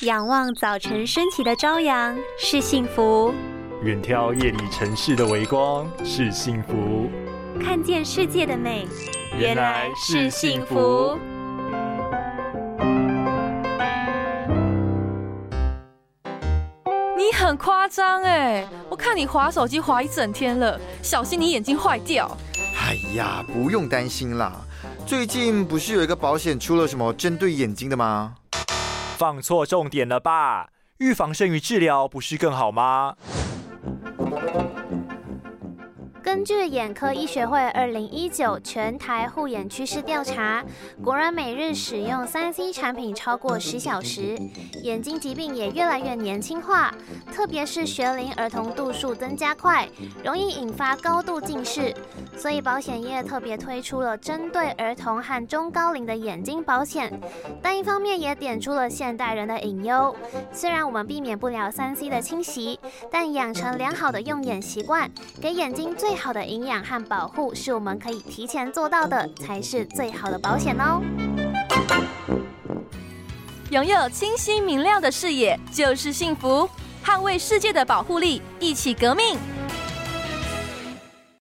仰望早晨升起的朝阳是幸福，远眺夜里城市的微光是幸福，看见世界的美原来是幸福。你很夸张哎！我看你划手机划一整天了，小心你眼睛坏掉。哎呀，不用担心啦。最近不是有一个保险出了什么针对眼睛的吗？放错重点了吧？预防胜于治疗，不是更好吗？根据眼科医学会二零一九全台护眼趋势调查，国人每日使用三 C 产品超过十小时，眼睛疾病也越来越年轻化，特别是学龄儿童度数增加快，容易引发高度近视。所以保险业特别推出了针对儿童和中高龄的眼睛保险，但一方面也点出了现代人的隐忧。虽然我们避免不了三 C 的侵袭，但养成良好的用眼习惯，给眼睛最好的营养和保护，是我们可以提前做到的，才是最好的保险哦。拥有清晰明亮的视野就是幸福，捍卫世界的保护力，一起革命。